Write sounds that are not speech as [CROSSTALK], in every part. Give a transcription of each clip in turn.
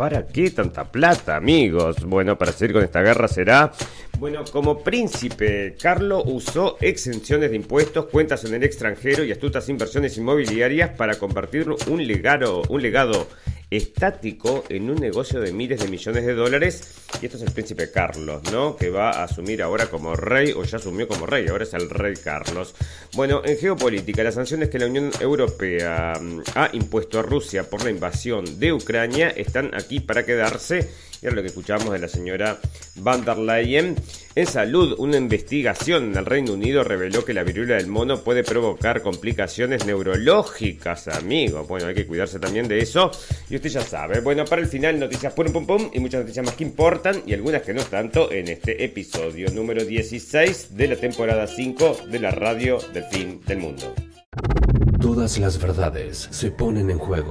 ¿Para qué tanta plata, amigos? Bueno, para seguir con esta guerra será... Bueno, como príncipe, Carlos usó exenciones de impuestos, cuentas en el extranjero y astutas inversiones inmobiliarias para convertir un legado, un legado estático en un negocio de miles de millones de dólares. Y esto es el príncipe Carlos, ¿no? Que va a asumir ahora como rey, o ya asumió como rey, ahora es el rey Carlos. Bueno, en geopolítica, las sanciones que la Unión Europea mm, ha impuesto a Rusia por la invasión de Ucrania están aquí para quedarse era lo que escuchábamos de la señora van der Leyen. En salud, una investigación en el Reino Unido reveló que la viruela del mono puede provocar complicaciones neurológicas, amigos. Bueno, hay que cuidarse también de eso. Y usted ya sabe. Bueno, para el final, noticias pum pum pum y muchas noticias más que importan y algunas que no tanto en este episodio número 16 de la temporada 5 de la radio del fin del mundo. Todas las verdades se ponen en juego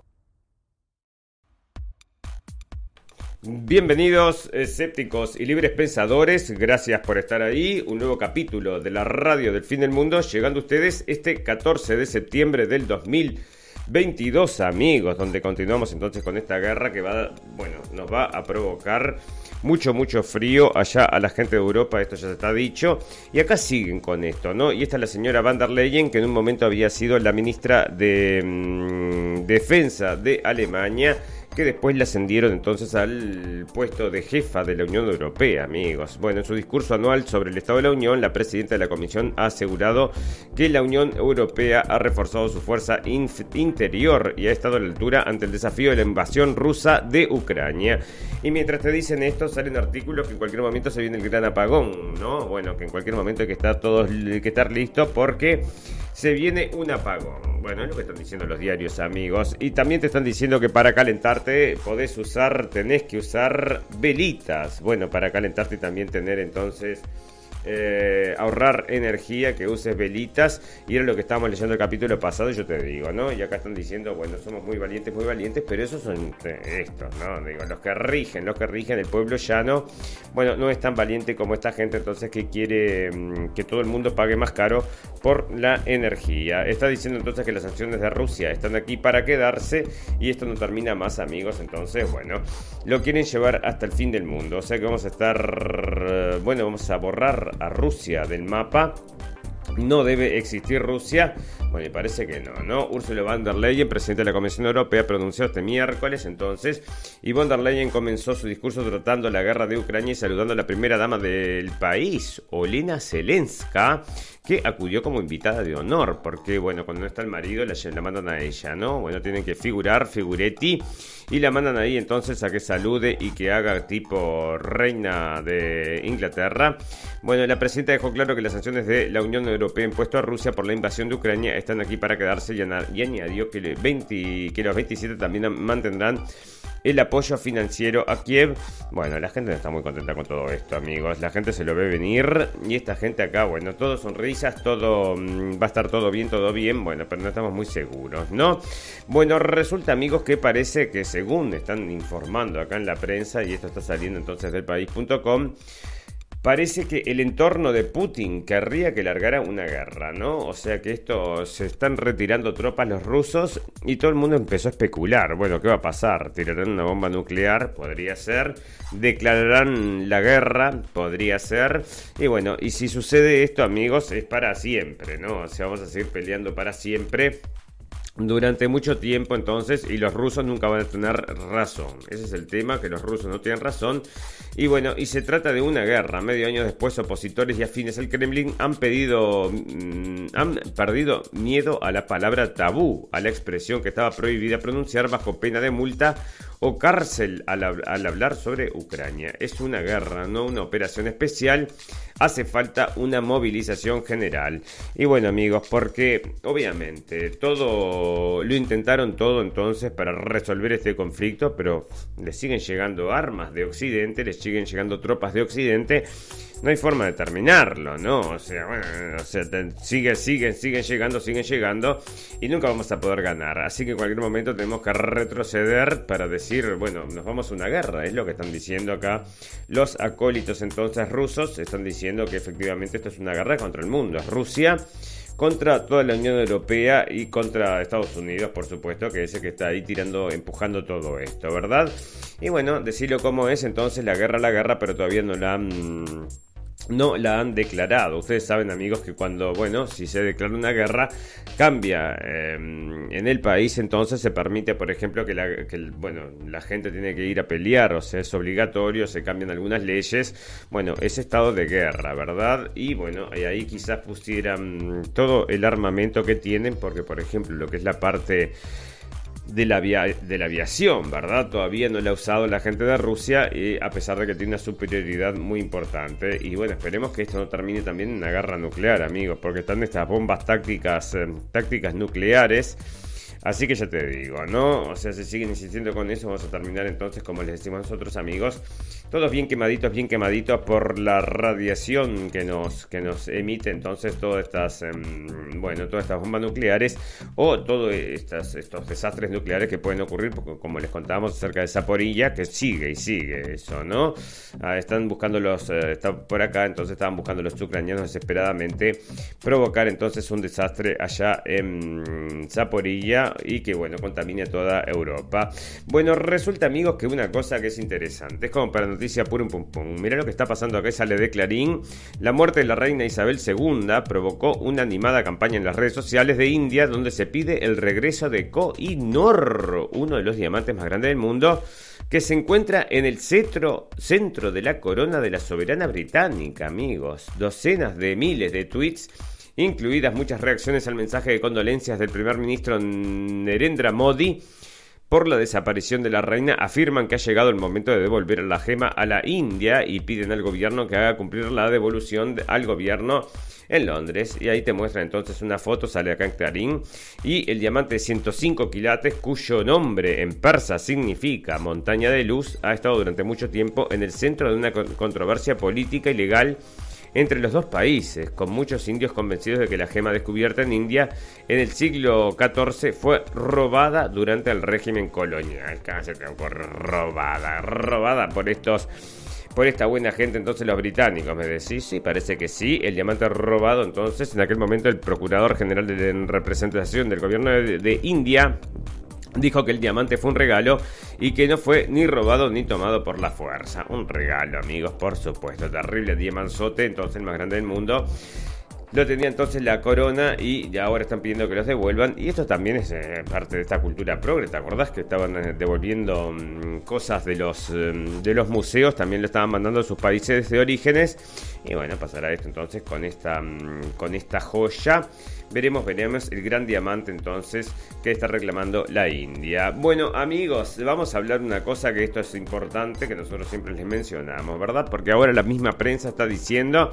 Bienvenidos escépticos y libres pensadores, gracias por estar ahí, un nuevo capítulo de la radio del fin del mundo, llegando a ustedes este 14 de septiembre del 2022 amigos, donde continuamos entonces con esta guerra que va, bueno, nos va a provocar mucho, mucho frío allá a la gente de Europa, esto ya se está dicho, y acá siguen con esto, ¿no? Y esta es la señora van der Leyen, que en un momento había sido la ministra de mm, Defensa de Alemania, que después le ascendieron entonces al puesto de jefa de la Unión Europea, amigos. Bueno, en su discurso anual sobre el Estado de la Unión, la presidenta de la Comisión ha asegurado que la Unión Europea ha reforzado su fuerza interior y ha estado a la altura ante el desafío de la invasión rusa de Ucrania. Y mientras te dicen esto, salen artículos que en cualquier momento se viene el gran apagón, ¿no? Bueno, que en cualquier momento hay que estar todos que estar listos porque se viene un apagón. Bueno, es lo que están diciendo los diarios, amigos. Y también te están diciendo que para calentarte podés usar, tenés que usar velitas. Bueno, para calentarte también tener entonces eh, ahorrar energía, que uses velitas. Y era lo que estábamos leyendo el capítulo pasado, yo te digo, ¿no? Y acá están diciendo, bueno, somos muy valientes, muy valientes, pero esos son eh, estos, ¿no? Digo, los que rigen, los que rigen el pueblo llano, bueno, no es tan valiente como esta gente entonces que quiere mm, que todo el mundo pague más caro por la energía. Está diciendo entonces que las sanciones de Rusia están aquí para quedarse y esto no termina más, amigos. Entonces, bueno, lo quieren llevar hasta el fin del mundo. O sea que vamos a estar, bueno, vamos a borrar a Rusia del mapa. No debe existir Rusia. Bueno, y parece que no, ¿no? Ursula von der Leyen, presidente de la Comisión Europea, pronunció este miércoles entonces. Y von der Leyen comenzó su discurso tratando la guerra de Ucrania y saludando a la primera dama del país, Olena Zelenska, que acudió como invitada de honor, porque, bueno, cuando no está el marido, la, mandan a ella, ¿no? Bueno, tienen que figurar, figuretti, y la mandan ahí entonces a que salude y que haga tipo reina de Inglaterra. Bueno, la presidenta dejó claro que las sanciones de la Unión Europea impuesto a Rusia por la invasión de Ucrania están aquí para quedarse y, añadió que, que los 27 también mantendrán el apoyo financiero a Kiev. Bueno, la gente no está muy contenta con todo esto, amigos. La gente se lo ve venir y esta gente acá, bueno, todo sonrisas, todo mm, va a estar todo bien, todo bien. Bueno, pero no estamos muy seguros, ¿no? Bueno, resulta, amigos, que parece que según están informando acá en la prensa, y esto está saliendo entonces del país.com, Parece que el entorno de Putin querría que largara una guerra, ¿no? O sea que esto se están retirando tropas los rusos y todo el mundo empezó a especular. Bueno, ¿qué va a pasar? ¿Tirarán una bomba nuclear? Podría ser. ¿Declararán la guerra? Podría ser. Y bueno, y si sucede esto, amigos, es para siempre, ¿no? O sea, vamos a seguir peleando para siempre durante mucho tiempo entonces y los rusos nunca van a tener razón. Ese es el tema, que los rusos no tienen razón. Y bueno, y se trata de una guerra. Medio año después, opositores y afines al Kremlin han pedido, mm, han perdido miedo a la palabra tabú, a la expresión que estaba prohibida pronunciar bajo pena de multa o cárcel al, hablar sobre Ucrania. Es una guerra, no una operación especial. Hace falta una movilización general. Y bueno amigos, porque obviamente todo lo intentaron todo entonces para resolver este conflicto, pero le siguen llegando armas de Occidente, le siguen llegando tropas de Occidente no hay forma de terminarlo, ¿no? O sea, bueno, o sea, siguen, siguen, siguen llegando, siguen llegando y nunca vamos a poder ganar. Así que en cualquier momento tenemos que retroceder para decir, bueno, nos vamos a una guerra, es lo que están diciendo acá los acólitos entonces rusos, están diciendo que efectivamente esto es una guerra contra el mundo, es Rusia contra toda la Unión Europea y contra Estados Unidos, por supuesto, que es el que está ahí tirando, empujando todo esto, ¿verdad? Y bueno, decirlo como es, entonces la guerra, la guerra, pero todavía no la han no la han declarado. Ustedes saben, amigos, que cuando, bueno, si se declara una guerra, cambia em, en el país, entonces se permite, por ejemplo, que, la, bueno, la gente tiene que ir a pelear, o sea, es obligatorio, se cambian algunas leyes. Bueno, es estado de guerra, ¿verdad? Y bueno, ahí quizás pusieran todo el armamento que tienen, porque, por ejemplo, lo que es la parte de la, de la aviación, ¿verdad? Todavía no la ha usado la gente de Rusia, y a pesar de que tiene una superioridad muy importante. Y bueno, esperemos que esto no termine también en una guerra nuclear, amigos, porque están estas bombas tácticas, eh, tácticas nucleares Así que ya te digo, ¿no? O sea, si siguen insistiendo con eso, vamos a terminar entonces, como les decimos nosotros, amigos, todos bien quemaditos, bien quemaditos por la radiación que nos, que nos emite entonces todas estas, em, bueno, todas estas bombas nucleares o todos estos desastres nucleares que pueden ocurrir, como les contábamos acerca de Zaporilla, que sigue y sigue eso, ¿no? Ah, están buscando los, eh, está por acá, entonces estaban buscando los ucranianos desesperadamente provocar entonces un desastre allá en Zaporilla y que, bueno, contamine toda Europa. Bueno, resulta, amigos, que una cosa que es interesante, es como para noticia pura pum pum. Mirá lo que está pasando acá, sale de Clarín. La muerte de la reina Isabel II provocó una animada campaña en las redes sociales de India donde se pide el regreso de Koh-i-Noor, uno de los diamantes más grandes del mundo que se encuentra en el centro de la corona de la soberana británica, amigos. Docenas de miles de tweets incluidas muchas reacciones al mensaje de condolencias del primer ministro Nerendra Modi por la desaparición de la reina, afirman que ha llegado el momento de devolver la gema a la India y piden al gobierno que haga cumplir la devolución al gobierno en Londres. Y ahí te muestra entonces una foto, sale acá en Clarín, y el diamante de 105 quilates, cuyo nombre en persa significa montaña de luz, ha estado durante mucho tiempo en el centro de una controversia política y legal entre los dos países, con muchos indios convencidos de que la gema descubierta en India en el siglo XIV fue robada durante el régimen colonial. Casi te robada, robada por estos por esta buena gente entonces los británicos. Me decís, sí, parece que sí. El diamante robado entonces en aquel momento el procurador general de representación del gobierno de India dijo que el diamante fue un regalo y que no fue ni robado ni tomado por la fuerza. Un regalo, amigos, por supuesto. Terrible diamanzote, entonces el más grande del mundo. Lo tenía entonces la corona y ahora están pidiendo que los devuelvan. Y esto también es eh, parte de esta cultura progre. ¿Te acordás que estaban eh, devolviendo mm, cosas de los, mm, de los museos? También lo estaban mandando a sus países de orígenes. Y bueno, pasará esto entonces con esta, mm, con esta joya. Veremos, veremos el gran diamante entonces que está reclamando la India. Bueno, amigos, vamos a hablar de una cosa que esto es importante, que nosotros siempre les mencionamos, ¿verdad? Porque ahora la misma prensa está diciendo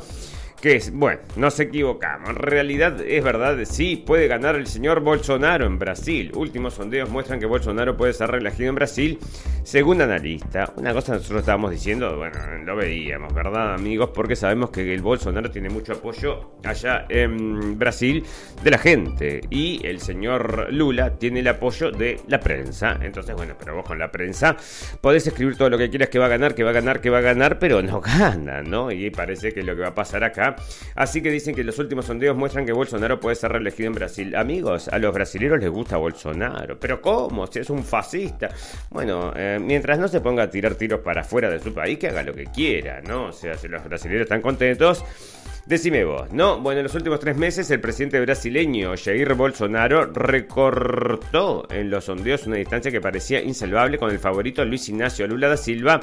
que es, bueno, nos equivocamos. En realidad es verdad, sí, puede ganar el señor Bolsonaro en Brasil. Últimos sondeos muestran que Bolsonaro puede ser reelegido en Brasil, según analista. Una cosa nosotros estábamos diciendo, bueno, lo veíamos, ¿verdad, amigos? Porque sabemos que el Bolsonaro tiene mucho apoyo allá en Brasil de la gente. Y el señor Lula tiene el apoyo de la prensa. Entonces, bueno, pero vos con la prensa podés escribir todo lo que quieras que va a ganar, que va a ganar, que va a ganar, pero no [LAUGHS] gana, ¿no? Y parece que lo que va a pasar acá Así que dicen que los últimos sondeos muestran que Bolsonaro puede ser reelegido en Brasil. Amigos, a los brasileños les gusta Bolsonaro. ¿Pero cómo? Si es un fascista. Bueno, eh, mientras no se ponga a tirar tiros para afuera de su país, que haga lo que quiera, ¿no? O sea, si los brasileños están contentos. Decime vos, ¿no? Bueno, en los últimos tres meses el presidente brasileño Jair Bolsonaro recortó en los sondeos una distancia que parecía insalvable con el favorito Luis Ignacio Lula da Silva,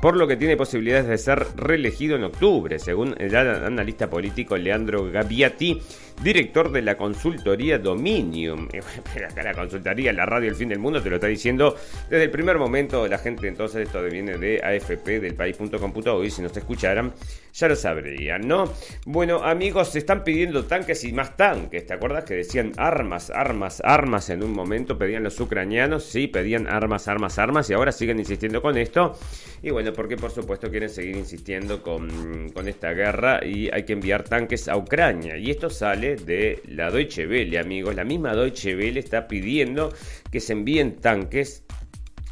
por lo que tiene posibilidades de ser reelegido en octubre, según el analista político Leandro Gabbiati director de la consultoría Dominium. [LAUGHS] Acá la consultoría, la radio El Fin del Mundo te lo está diciendo desde el primer momento. La gente entonces, esto viene de AFP, del país.com.uy, si nos escucharan, ya lo sabrían, ¿no? Bueno, amigos, se están pidiendo tanques y más tanques. ¿Te acuerdas que decían armas, armas, armas en un momento? Pedían los ucranianos, sí, pedían armas, armas, armas y ahora siguen insistiendo con esto. Y bueno, porque por supuesto quieren seguir insistiendo con, con esta guerra y hay que enviar tanques a Ucrania. Y esto sale de la Deutsche Welle, amigos. La misma Deutsche Welle está pidiendo que se envíen tanques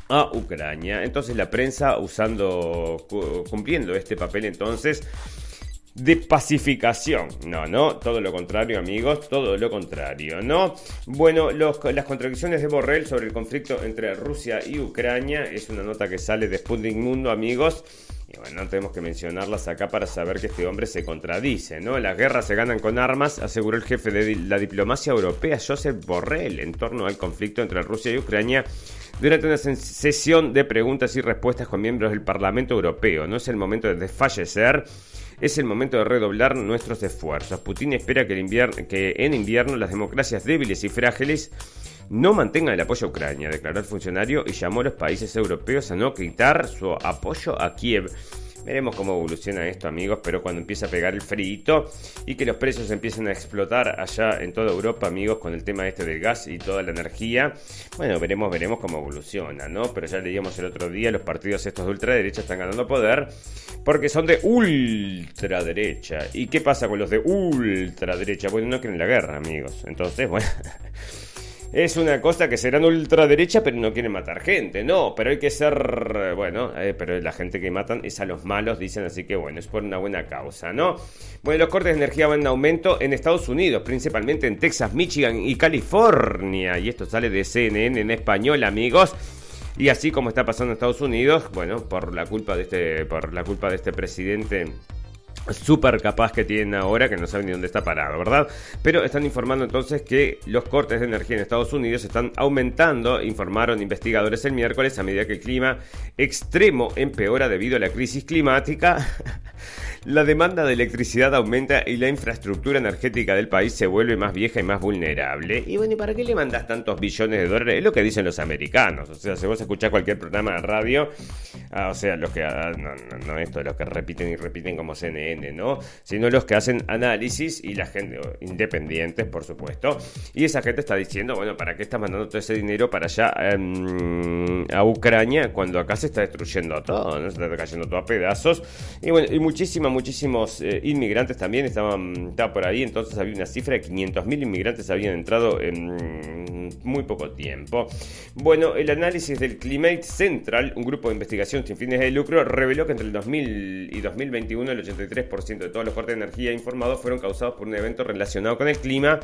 a Ucrania. Entonces la prensa usando, cumpliendo este papel entonces de pacificación. No, no, todo lo contrario, amigos, todo lo contrario, ¿no? Bueno, las contradicciones de Borrell sobre el conflicto entre Rusia y Ucrania es una nota que sale de Sputnik Mundo, amigos. Y bueno, tenemos que mencionarlas acá para saber que este hombre se contradice, ¿no? Las guerras se ganan con armas, aseguró el jefe de la diplomacia europea, Joseph Borrell, en torno al conflicto entre Rusia y Ucrania durante una sesión de preguntas y respuestas con miembros del Parlamento Europeo. No es el momento de desfallecer es el momento de redoblar nuestros esfuerzos. Putin espera que, que en invierno las democracias débiles y frágiles no mantengan el apoyo a Ucrania, declaró el funcionario y llamó a los países europeos a no quitar su apoyo a Kiev. Veremos cómo evoluciona esto, amigos, pero cuando empieza a pegar el frío y que los precios empiecen a explotar allá en toda Europa, amigos, con el tema este del gas y toda la energía, bueno, veremos, veremos cómo evoluciona, ¿no? Pero ya leíamos el otro día, los partidos estos de ultraderecha están ganando poder porque son de ultraderecha. ¿Y qué pasa con los de ultraderecha? Bueno, no quieren la guerra, amigos. Entonces, [LAUGHS] bueno es una cosa que serán ultraderecha, pero no quieren matar gente. No, pero hay que ser. Bueno, eh, pero la gente que matan es a los malos, dicen, así que bueno, es por una buena causa, ¿no? Bueno, los cortes de energía van en aumento en Estados Unidos, principalmente en Texas, Michigan y California. Y esto sale de CNN en español, amigos. Y así como está pasando en Estados Unidos, bueno, por la culpa de este, por la culpa de este presidente súper capaz que tienen ahora, que no saben ni dónde está parado, ¿verdad? Pero están informando entonces que los cortes de energía en Estados Unidos están aumentando, informaron investigadores el miércoles a medida que el clima extremo empeora debido a la crisis climática. [LAUGHS] La demanda de electricidad aumenta y la infraestructura energética del país se vuelve más vieja y más vulnerable. Y bueno, ¿y para qué le mandas tantos billones de dólares? Es lo que dicen los americanos. O sea, si vos escuchás cualquier programa de radio, ah, o sea, los que, ah, no, no, no esto, los que repiten y repiten como CNN, ¿no? Sino los que hacen análisis y la gente, independientes, por supuesto. Y esa gente está diciendo, bueno, ¿para qué estás mandando todo ese dinero para allá em, a Ucrania cuando acá se está destruyendo todo, ¿no? Se está cayendo todo a pedazos. Y bueno, y muchísimas muchísimos eh, inmigrantes también estaban, por ahí, entonces había una cifra de 500.000 inmigrantes habían entrado en muy poco tiempo. Bueno, el análisis del Climate Central, un grupo de investigación sin fines de lucro, reveló que entre el 2000 y 2021 el 83% de todos los cortes de energía informados fueron causados por un evento relacionado con el clima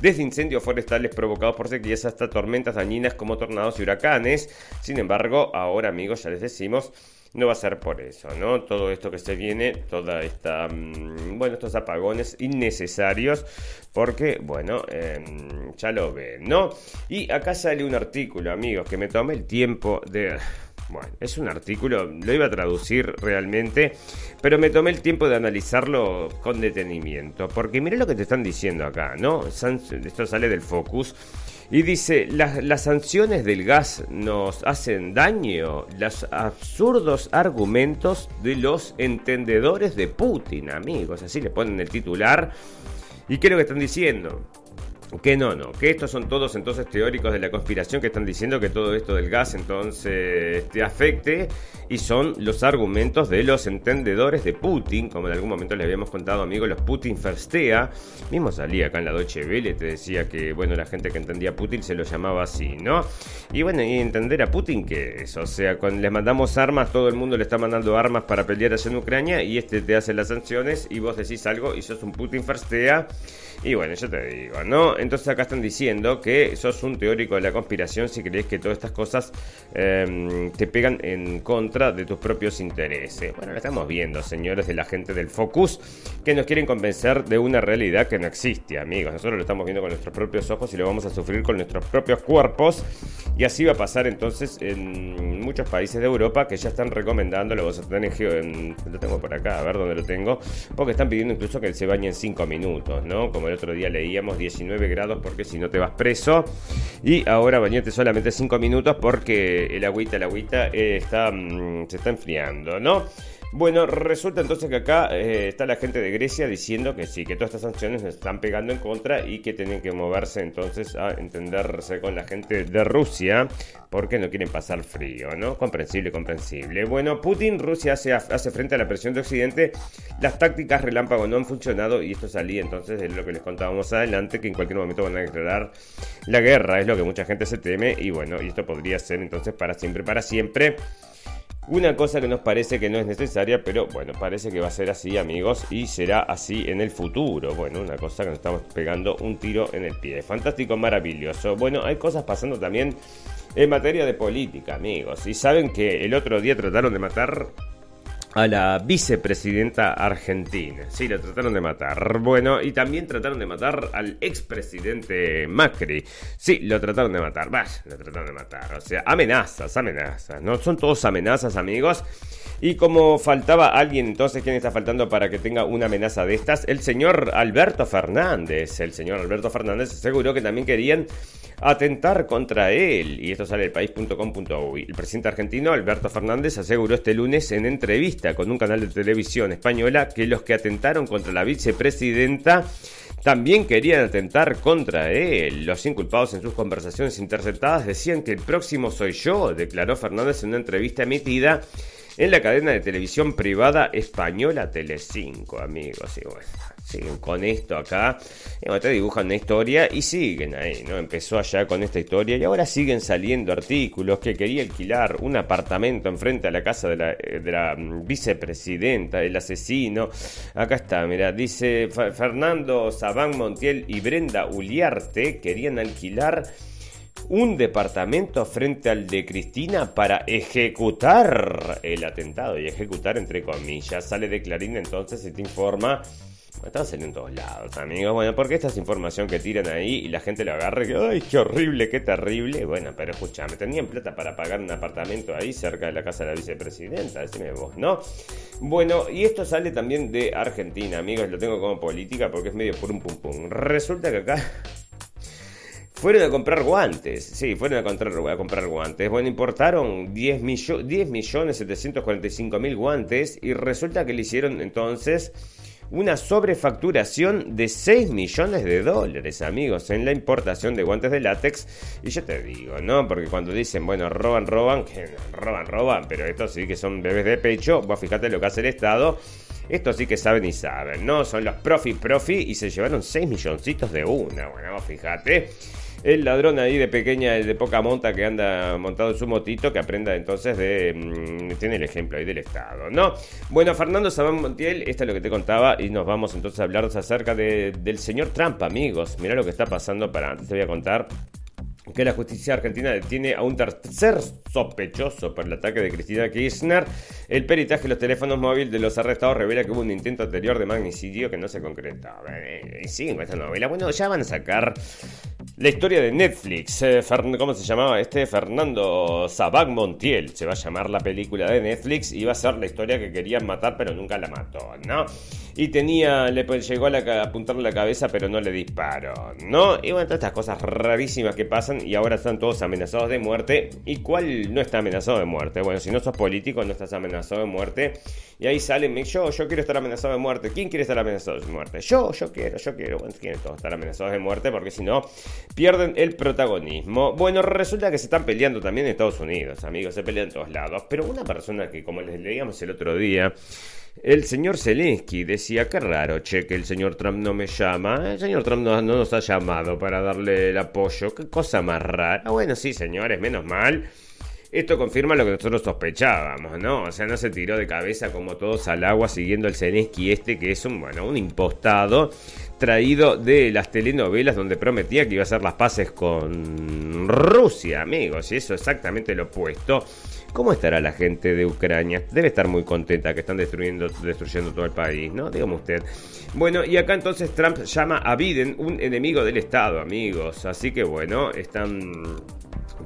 desde incendios forestales provocados por sequías hasta tormentas dañinas como tornados y huracanes. Sin embargo, ahora amigos, ya les decimos, no va a ser por eso, ¿no? Todo esto que se viene, toda esta, mm, bueno, estos apagones innecesarios, porque, bueno, em, ya lo ven, ¿no? Y acá sale un artículo, amigos, que me tomé el tiempo de... Bueno, es un artículo, lo iba a traducir realmente, pero me tomé el tiempo de analizarlo con detenimiento, porque mira lo que te están diciendo acá, ¿no? Esto sale del Focus. Y dice, las, sanciones del gas nos hacen daño. Los absurdos argumentos de los entendedores de Putin, amigos. Así le ponen el titular. ¿Y qué es lo que están diciendo? Que no, no, que estos son todos entonces teóricos de la conspiración que están diciendo que todo esto del gas entonces te afecte y son los argumentos de los entendedores de Putin, como en algún momento les habíamos contado amigos, los Putin Firstea, mismo salía acá en la Deutsche Welle, te decía que bueno, la gente que entendía a Putin se lo llamaba así, ¿no? Y bueno, y entender a Putin que es, o sea, cuando les mandamos armas, todo el mundo le está mandando armas para pelear allá en Ucrania y este te hace las sanciones y vos decís algo y sos un Putin Firstea y bueno, yo te digo, ¿no? Entonces acá están diciendo que sos un teórico de la conspiración si crees que todas estas cosas em, te pegan en contra de tus propios intereses. Bueno, lo estamos viendo, señores de la gente del Focus, que nos quieren convencer de una realidad que no existe, amigos. Nosotros lo estamos viendo con nuestros propios ojos y lo vamos a sufrir con nuestros propios cuerpos. Y así va a pasar entonces en muchos países de Europa que ya están recomendando, lo en, lo tengo por acá, a ver dónde lo tengo, porque están pidiendo incluso que se bañen 5 minutos, ¿no? Como el otro día leíamos 19 grados porque si no te vas preso. Y ahora bañate solamente 5 minutos porque el agüita, el agüita eh, está, mm, se está enfriando, ¿no? Bueno, resulta entonces que acá eh, está la gente de Grecia diciendo que sí, que todas estas sanciones nos están pegando en contra y que tienen que moverse entonces a entenderse con la gente de Rusia porque no quieren pasar frío, ¿no? Comprensible, comprensible. Bueno, Putin, Rusia hace, hace frente a la presión de Occidente, las tácticas relámpago no han funcionado y esto salía entonces de lo que les contábamos adelante, que en cualquier momento van a declarar la guerra, es lo que mucha gente se teme y bueno, y esto podría ser entonces para siempre, para siempre. Una cosa que nos parece que no es necesaria, pero bueno, parece que va a ser así, amigos, y será así en el futuro. Bueno, una cosa que nos estamos pegando un tiro en el pie. Fantástico, maravilloso. Bueno, hay cosas pasando también en materia de política, amigos. Y saben que el otro día trataron de matar a la vicepresidenta argentina. Sí, la trataron de matar. Bueno, y también trataron de matar al expresidente Macri. Sí, lo trataron de matar. Vaya, lo trataron de matar. O sea, amenazas, amenazas. No son todos amenazas, amigos. Y como faltaba alguien, entonces, ¿quién está faltando para que tenga una amenaza de estas? El señor Alberto Fernández. El señor Alberto Fernández aseguró que también querían atentar contra él. Y esto sale del país.com.uy. El presidente argentino Alberto Fernández aseguró este lunes en entrevista con un canal de televisión española que los que atentaron contra la vicepresidenta también querían atentar contra él. Los inculpados en sus conversaciones interceptadas decían que el próximo soy yo, declaró Fernández en una entrevista emitida en la cadena de televisión privada española Telecinco, amigos. Y bueno, siguen con esto acá. Y te dibujan una historia y siguen ahí, ¿no? Empezó allá con esta historia y ahora siguen saliendo artículos que quería alquilar un apartamento enfrente a la casa de la, eh, mm, vicepresidenta, el asesino. Acá está, mira, dice Fernando Sabán Montiel y Brenda Uliarte querían alquilar un departamento frente al de Cristina para ejecutar el atentado. Y ejecutar entre comillas. Sale de Clarín entonces y te informa. Están saliendo en todos lados, amigos. Bueno, porque esta es información que tiran ahí y la gente lo agarra que, ay, qué horrible, qué terrible. Bueno, pero escúchame, tenían plata para pagar un apartamento ahí cerca de la casa de la vicepresidenta, decime vos, ¿no? Bueno, y esto sale también de Argentina, amigos, lo tengo como política porque es medio por un pum pum. Resulta que acá [LAUGHS] fueron a comprar guantes, sí, fueron a comprar, a comprar guantes. Bueno, importaron 10, 10 millones 745 mil guantes y resulta que le hicieron entonces una sobrefacturación de 6 millones de dólares, amigos, en la importación de guantes de látex. Y yo te digo, ¿no? Porque cuando dicen, bueno, roban, roban, que roban, roban, pero estos sí que son bebés de pecho, vos fíjate lo que hace el Estado. Estos sí que saben y saben, ¿no? Son los profi profi y se llevaron 6 milloncitos de una. Bueno, fíjate el ladrón ahí de pequeña, de poca monta que anda montado en su motito, que aprenda entonces de... Mm, tiene el ejemplo ahí del Estado, ¿no? Bueno, Fernando Sabán Montiel, esto es lo que te contaba y nos vamos entonces a hablar acerca del señor Trump, amigos. Mira lo que está pasando para... Antes te voy a contar que la justicia argentina detiene a un tercer sospechoso por el ataque de Cristina Kirchner. El peritaje de los teléfonos móviles de los arrestados revela que hubo un intento anterior de magnicidio que no se concretó. Y siguen con esta novela. Bueno, ya van a sacar la historia de Netflix. Eh, ¿Cómo se llamaba este? Fernando Sabac Montiel. Se va a llamar la película de Netflix y va a ser la historia que querían matar pero nunca la mató, ¿no? Y tenía, le llegó a, apuntarle la cabeza pero no le disparó, ¿no? Y bueno, todas estas cosas rarísimas que pasan y ahora están todos amenazados de muerte. ¿Y cuál no está amenazado de muerte? Bueno, si no sos político no estás amenazado de muerte. Y ahí salen, yo, yo quiero estar amenazado de muerte. ¿Quién quiere estar amenazado de muerte? Yo, yo quiero, yo quiero. Bueno, quieren todos estar amenazados de muerte porque si no pierden el protagonismo. Bueno, resulta que se están peleando también en Estados Unidos, amigos, se pelean en todos lados. Pero una persona que, como les leíamos el otro día, el señor Zelensky decía, qué raro, che, que el señor Trump no me llama. El señor Trump no, nos ha llamado para darle el apoyo. Qué cosa más rara. Bueno, sí, señores, menos mal. Esto confirma lo que nosotros sospechábamos, ¿no? O sea, no se tiró de cabeza como todos al agua siguiendo el Zelensky este, que es un, bueno, un impostado traído de las telenovelas donde prometía que iba a hacer las paces con Rusia, amigos. Y eso es exactamente lo opuesto. ¿Cómo estará la gente de Ucrania? Debe estar muy contenta que están destruyendo, destruyendo todo el país, ¿no? Dígame usted. Bueno, y acá entonces Trump llama a Biden un enemigo del Estado, amigos. Así que bueno, están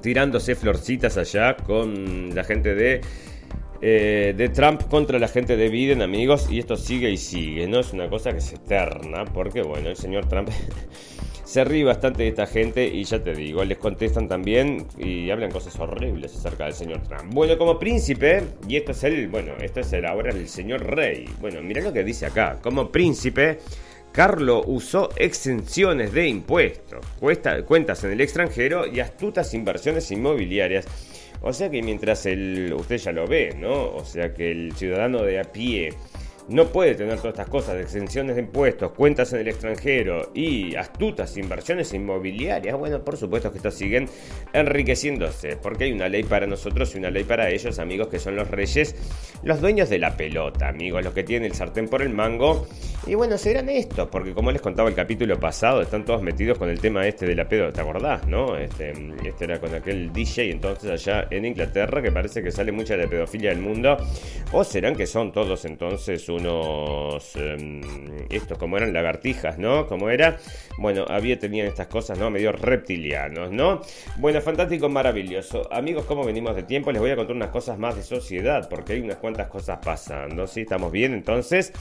tirándose florcitas allá con la gente de eh, de Trump contra la gente de Biden, amigos, y esto sigue y sigue, ¿no? Es una cosa que se eterna, porque bueno, el señor Trump [LAUGHS] se ríe bastante de esta gente y ya te digo, les contestan también y hablan cosas horribles acerca del señor Trump. Bueno, como príncipe, y esto es el, bueno, esto es el ahora el señor rey. Bueno, mira lo que dice acá, como príncipe... Carlo usó exenciones de impuestos, cuentas en el extranjero y astutas inversiones inmobiliarias o sea que mientras el, usted ya lo ve, ¿no? O sea que el ciudadano de a pie no puede tener todas estas cosas, exenciones de impuestos, cuentas en el extranjero y astutas inversiones inmobiliarias, bueno, por supuesto que estos siguen enriqueciéndose, porque hay una ley para nosotros y una ley para ellos, amigos, que son los reyes, los dueños de la pelota, amigos, los que tienen el sartén por el mango. Y bueno, serán estos, porque como les contaba el capítulo pasado, están todos metidos con el tema este de la pelota, ¿te acordás, no? Este, este era con aquel DJ entonces allá en Inglaterra, que parece que sale mucha de la pedofilia del mundo, o serán que son todos entonces unos, em, estos como eran lagartijas, ¿no? Como era, bueno, había, tenían estas cosas, ¿no? Medio reptilianos, ¿no? Bueno, fantástico, maravilloso. Amigos, ¿cómo venimos de tiempo? Les voy a contar unas cosas más de sociedad, porque hay unas cuantas cosas pasando, ¿sí? Estamos bien entonces.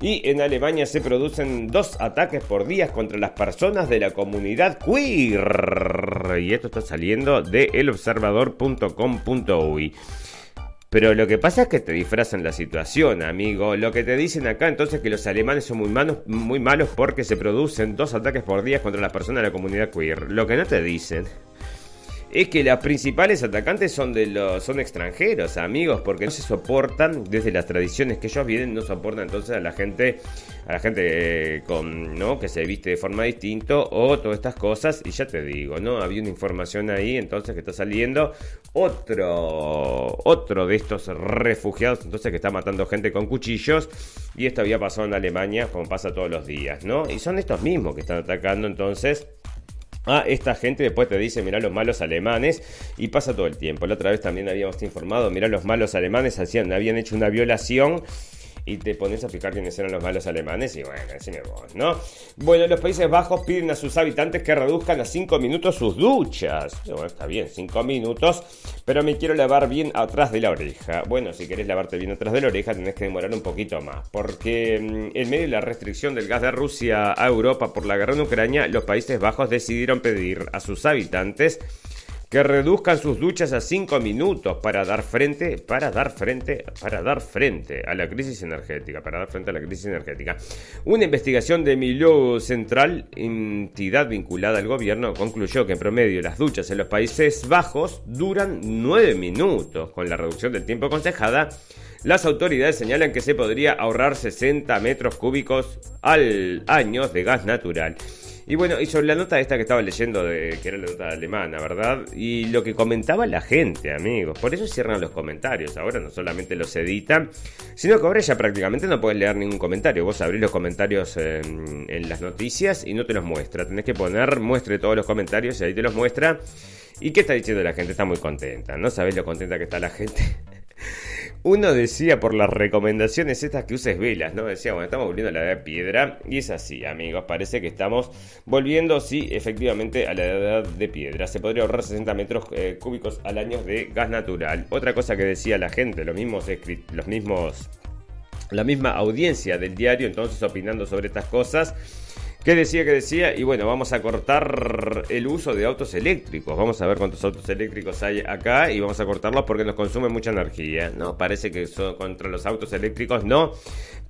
Y en Alemania se producen dos ataques por día contra las personas de la comunidad queer. Y esto está saliendo de elobservador.com.uy. Pero lo que pasa es que te disfrazan la situación, amigo. Lo que te dicen acá entonces es que los alemanes son muy malos, muy malos porque se producen dos ataques por día contra las personas de la comunidad queer. Lo que no te dicen es que los principales atacantes son de los son extranjeros, amigos, porque no se soportan desde las tradiciones que ellos vienen, no soportan entonces a la gente a la gente eh, con no que se viste de forma distinta o todas estas cosas y ya te digo, ¿no? Había una información ahí entonces que está saliendo otro otro de estos refugiados entonces que está matando gente con cuchillos y esto había pasado en Alemania como pasa todos los días, ¿no? Y son estos mismos que están atacando entonces a esta gente después te dice, mirá los malos alemanes, y pasa todo el tiempo. La otra vez también habíamos informado, mirá los malos alemanes hacían, habían hecho una violación y te pones a fijar quiénes eran los malos alemanes y bueno, decime vos, ¿no? Bueno, los Países Bajos piden a sus habitantes que reduzcan a 5 minutos sus duchas. Bueno, está bien, 5 minutos, pero me quiero lavar bien atrás de la oreja. Bueno, si querés lavarte bien atrás de la oreja tenés que demorar un poquito más, porque mm, en medio de la restricción del gas de Rusia a Europa por la guerra en Ucrania, los Países Bajos decidieron pedir a sus habitantes que reduzcan sus duchas a 5 minutos para dar frente, para dar frente, para dar frente a la crisis energética, para dar frente a la crisis energética. Una investigación de Milou Central, entidad vinculada al gobierno, concluyó que en promedio las duchas en los Países Bajos duran 9 minutos. Con la reducción del tiempo aconsejada, las autoridades señalan que se podría ahorrar 60 metros cúbicos al año de gas natural. Y bueno, y sobre la nota esta que estaba leyendo, que era la nota alemana, ¿verdad? Y lo que comentaba la gente, amigos. Por eso cierran los comentarios. Ahora no solamente los editan, sino que ahora ya prácticamente no puedes leer ningún comentario. Vos abrís los comentarios en, en las noticias y no te los muestra. Tenés que poner, muestre todos los comentarios y ahí te los muestra. ¿Y qué está diciendo la gente? Está muy contenta. ¿No sabés lo contenta que está la gente? [LAUGHS] Uno decía por las recomendaciones estas que uses velas, ¿no? Decía, bueno, estamos volviendo a la edad de piedra. Y es así, amigos. Parece que estamos volviendo, sí, efectivamente, a la edad de piedra. Se podría ahorrar 60 metros eh, cúbicos al año de gas natural. Otra cosa que decía la gente, los mismos, los mismos, la misma audiencia del diario, entonces opinando sobre estas cosas ¿Qué decía que decía? Y bueno, vamos a cortar el uso de autos eléctricos. Vamos a ver cuántos autos eléctricos hay acá y vamos a cortarlos porque nos consumen mucha energía. No, parece que son contra los autos eléctricos, no.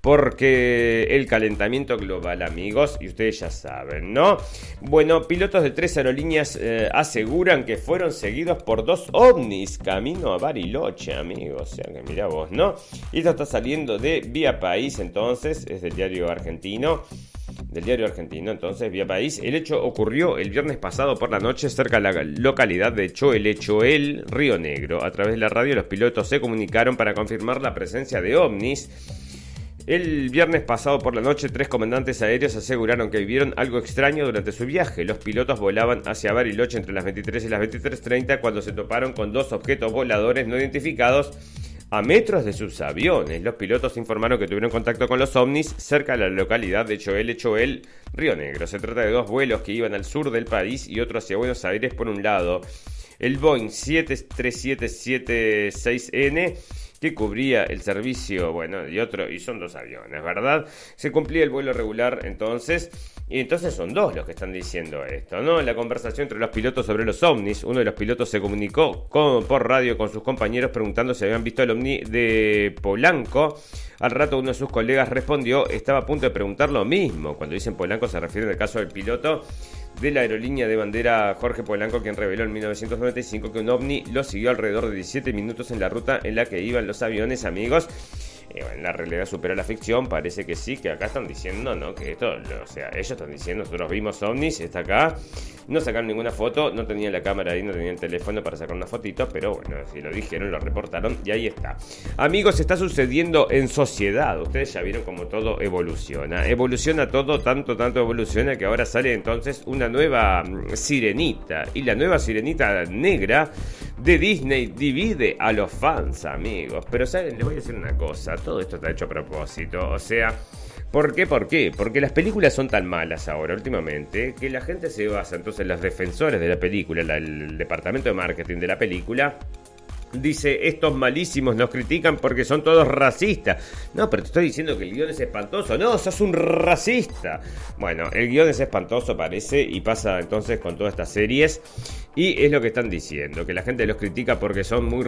Porque el calentamiento global, amigos, y ustedes ya saben, ¿no? Bueno, pilotos de tres aerolíneas eh, aseguran que fueron seguidos por dos ovnis camino a Bariloche, amigos. O sea que mira vos, ¿no? Y esto está saliendo de Vía País, entonces, es del diario argentino del diario argentino, entonces, vía país. El hecho ocurrió el viernes pasado por la noche cerca de la localidad de Choel, Choel, Río Negro. A través de la radio los pilotos se comunicaron para confirmar la presencia de ovnis. El viernes pasado por la noche, tres comandantes aéreos aseguraron que vivieron algo extraño durante su viaje. Los pilotos volaban hacia Bariloche entre las 23 y las 23.30 cuando se toparon con dos objetos voladores no identificados a metros de sus aviones. Los pilotos informaron que tuvieron contacto con los ovnis cerca de la localidad de Choel, Choel, Río Negro. Se trata de dos vuelos que iban al sur del país y otro hacia Buenos Aires por un lado. El Boeing 73776N que cubría el servicio, bueno, y otro, y son dos aviones, ¿verdad? Se cumplía el vuelo regular entonces, y entonces son dos los que están diciendo esto, ¿no? La conversación entre los pilotos sobre los ovnis, uno de los pilotos se comunicó con, por radio con sus compañeros preguntando si habían visto el ovni de Polanco. Al rato uno de sus colegas respondió, estaba a punto de preguntar lo mismo. Cuando dicen Polanco se refiere al caso del piloto de la aerolínea de bandera Jorge Polanco, quien reveló en 1995 que un ovni lo siguió alrededor de 17 minutos en la ruta en la que iban los aviones amigos. Eh, la realidad supera la ficción, parece que sí, que acá están diciendo, ¿no? Que esto, o sea, ellos están diciendo, nosotros vimos ovnis, está acá, no sacaron ninguna foto, no tenían la cámara ahí, no tenían el teléfono para sacar una fotito, pero bueno, si lo dijeron, lo reportaron y ahí está. Amigos, está sucediendo en sociedad, ustedes ya vieron cómo todo evoluciona, evoluciona todo, tanto, tanto evoluciona que ahora sale entonces una nueva mm, sirenita, y la nueva sirenita negra de Disney divide a los fans, amigos, pero saben, les voy a decir una cosa, todo esto está hecho a propósito. O sea, ¿por qué? ¿Por qué? Porque las películas son tan malas ahora, últimamente, que la gente se basa, entonces los defensores de la película, el departamento de marketing de la película, dice, estos malísimos nos critican porque son todos racistas. No, pero te estoy diciendo que el guion es espantoso. No, sos un racista. Bueno, el guion es espantoso, parece, y pasa entonces con todas estas series. Y es lo que están diciendo, que la gente los critica porque son muy...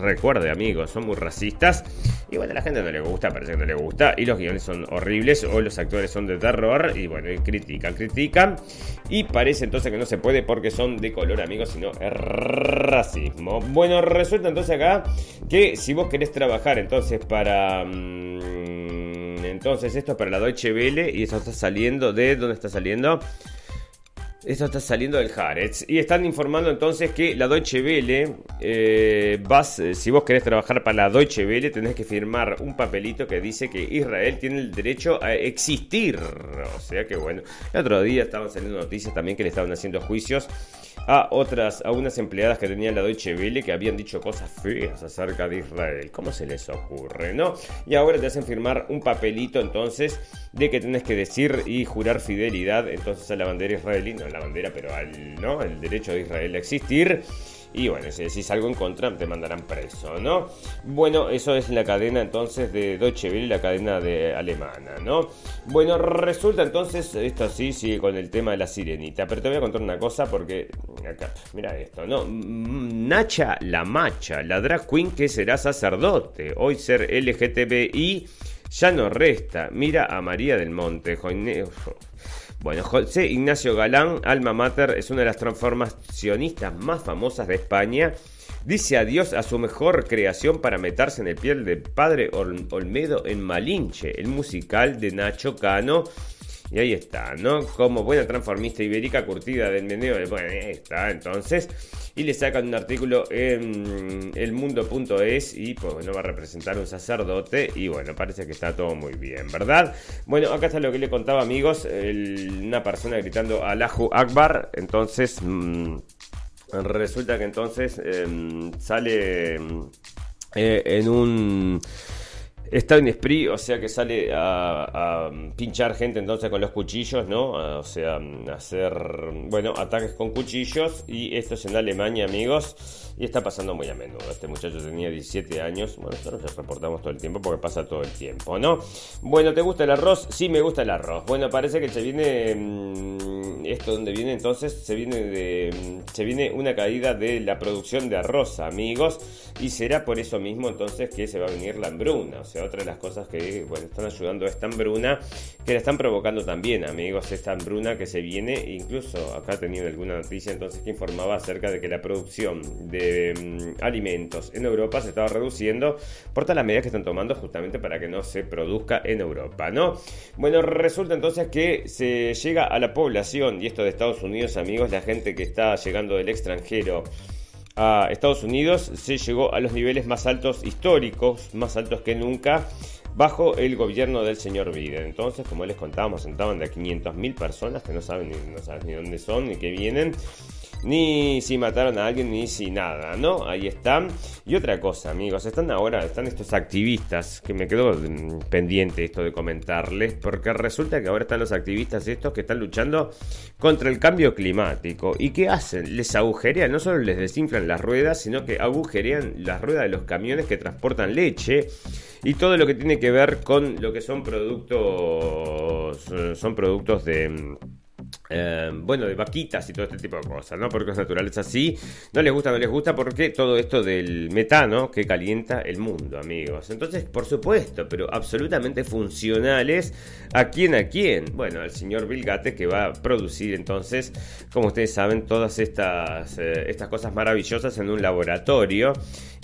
Recuerde, amigos, son muy racistas. Y bueno, a la gente no le gusta, parece que no le gusta. Y los guiones son horribles o los actores son de terror. Y bueno, critican, critican. Y parece entonces que no se puede porque son de color, amigos, sino es racismo. Bueno, resulta entonces acá que si vos querés trabajar entonces para... Mm, entonces esto es para la Deutsche Welle y eso está saliendo de... ¿Dónde está saliendo? Esto está saliendo del Haaretz. Y están informando entonces que la Deutsche Welle, eh, vas, eh, si vos querés trabajar para la Deutsche Welle, tenés que firmar un papelito que dice que Israel tiene el derecho a existir. O sea que bueno, el otro día estaban saliendo noticias también que le estaban haciendo juicios a otras, a unas empleadas que tenían la Deutsche Welle que habían dicho cosas feas acerca de Israel. ¿Cómo se les ocurre, no? Y ahora te hacen firmar un papelito entonces de que tenés que decir y jurar fidelidad entonces a la bandera israelí, no a la bandera, pero al, ¿no? El derecho de Israel a existir. Y bueno, si decís algo en contra, te mandarán preso, ¿no? Bueno, eso es la cadena entonces de Deutsche Welle, la cadena de alemana, ¿no? Bueno, resulta entonces, esto sí sigue con el tema de la sirenita, pero te voy a contar una cosa porque, mira esto, ¿no? Nacha la macha, la drag queen que será sacerdote, hoy ser LGTBI ya no resta. Mira a María del Monte, bueno, José Ignacio Galán, alma mater, es una de las transformacionistas más famosas de España. Dice adiós a su mejor creación para meterse en el piel del padre Olmedo en Malinche, el musical de Nacho Cano y ahí está, ¿no? Como buena transformista ibérica curtida del meneo. Bueno, ahí está, entonces. Y le sacan un artículo en elmundo.es y pues bueno, va a representar un sacerdote. Y bueno, parece que está todo muy bien, ¿verdad? Bueno, acá está lo que le contaba, amigos. una persona gritando Allahu Akbar. Entonces, mm, resulta que entonces em, sale eh, en un Está en spree, o sea que sale a, pinchar gente entonces con los cuchillos, ¿no? O sea, hacer, bueno, ataques con cuchillos. Y esto es en Alemania, amigos. Y está pasando muy a menudo. Este muchacho tenía 17 años. Bueno, esto lo reportamos todo el tiempo porque pasa todo el tiempo, ¿no? Bueno, ¿te gusta el arroz? Sí, me gusta el arroz. Bueno, parece que se viene... Mm, esto donde viene entonces, se viene. Mm, se viene una caída de la producción de arroz, amigos. Y será por eso mismo entonces que se va a venir la hambruna. O sea, otra de las cosas que bueno, están ayudando a esta hambruna, que la están provocando también, amigos, esta hambruna que se viene, incluso acá tenido alguna noticia entonces que informaba acerca de que la producción de mm, alimentos en Europa se estaba reduciendo por todas las medidas que están tomando justamente para que no se produzca en Europa, ¿no? Bueno, resulta entonces que se llega a la población, y esto de Estados Unidos, amigos, la gente que está llegando del extranjero, a Estados Unidos se llegó a los niveles más altos históricos, más altos que nunca, bajo el gobierno del señor Biden. Entonces, como les contábamos, sentaban de 500.000 personas que no saben, ni, no saben ni dónde son ni qué vienen. Ni si mataron a alguien, ni si nada, ¿no? Ahí están. Y otra cosa, amigos, están ahora, están estos activistas, que me quedo mm, pendiente esto de comentarles, porque resulta que ahora están los activistas estos que están luchando contra el cambio climático. ¿Y qué hacen? Les agujerean, no solo les desinflan las ruedas, sino que agujerean las ruedas de los camiones que transportan leche y todo lo que tiene que ver con lo que son productos, eh, son productos de mm, eh, bueno, de vaquitas y todo este tipo de cosas, ¿no? Porque es naturales así. No les gusta, no les gusta porque todo esto del metano que calienta el mundo, amigos. Entonces, por supuesto, pero absolutamente funcionales. ¿A quién? ¿A quién? Bueno, al señor Bill Gates que va a producir entonces, como ustedes saben, todas estas, eh, estas cosas maravillosas en un laboratorio.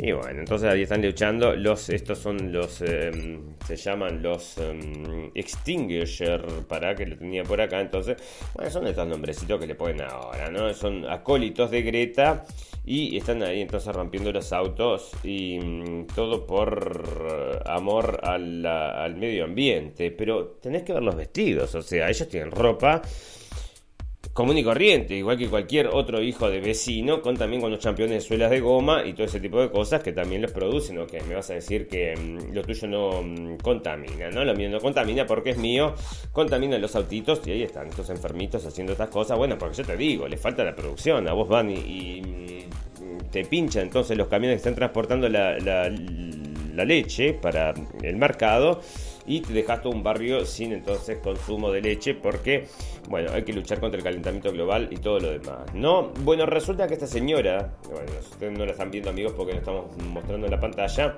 Y bueno, entonces ahí están luchando. Los, estos son los, em, se llaman los um, extinguisher, para que lo tenía por acá. Entonces, bueno, son estos nombrecitos que le ponen ahora, ¿no? Son acólitos de Greta y están ahí entonces rompiendo los autos y mm, todo por amor al medio ambiente. Pero tenés que ver los vestidos, o sea, ellos tienen ropa común y corriente, igual que cualquier otro hijo de vecino, con también con los campeones de suelas de goma y todo ese tipo de cosas que también los producen, o que me vas a decir que mm, lo tuyo no mm, contamina, ¿no? Lo mío no contamina porque es mío, contamina los autitos y ahí están estos enfermitos haciendo estas cosas. Bueno, porque yo te digo, le falta la producción, a vos van y, mm, te pincha entonces los camiones que están transportando la, la leche para el mercado y te dejas un barrio sin entonces consumo de leche porque, bueno, hay que luchar contra el calentamiento global y todo lo demás, ¿no? Bueno, resulta que esta señora, bueno, ustedes no la están viendo amigos porque lo estamos mostrando en la pantalla,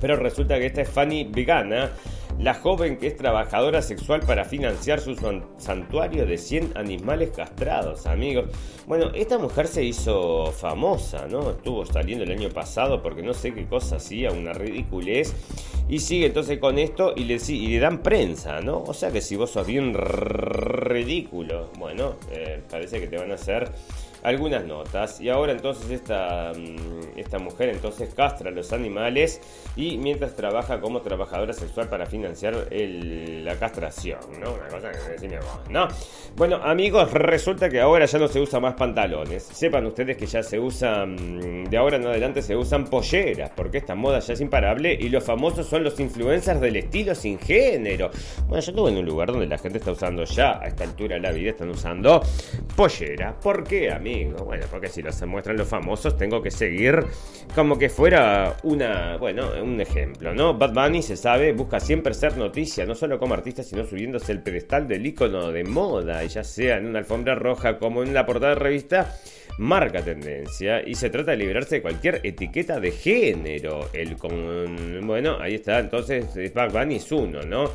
pero resulta que esta es Fanny Vegana, la joven que es trabajadora sexual para financiar su santuario de 100 animales castrados, amigos. Bueno, esta mujer se hizo famosa, ¿no? Estuvo saliendo el año pasado porque no sé qué cosa hacía, una ridiculez. Y sigue entonces con esto y le, y le dan prensa, ¿no? O sea que si vos sos bien ridículo, bueno, eh, parece que te van a hacer algunas notas. Y ahora entonces esta, mm, esta mujer entonces castra a los animales y mientras trabaja como trabajadora sexual para financiar la castración, ¿no? Una cosa que decime vos, ¿no? Bueno, amigos, resulta que ahora ya no se usa más pantalones. Sepan ustedes que ya se usan, de ahora en adelante se usan polleras, porque esta moda ya es imparable y los famosos son los influencers del estilo sin género. Bueno, yo estuve en un lugar donde la gente está usando ya, a esta altura de la vida, están usando pollera. ¿Por qué, Bueno, porque si los muestran los famosos, tengo que seguir como que fuera una, bueno, un ejemplo, ¿no? Bad Bunny se sabe, busca siempre ser noticia, no solo como artista, sino subiéndose el pedestal del icono de moda, ya sea en una alfombra roja como en la portada de revista marca tendencia y se trata de liberarse de cualquier etiqueta de género. El con, bueno, ahí está, entonces Bad Bunny es uno, ¿no?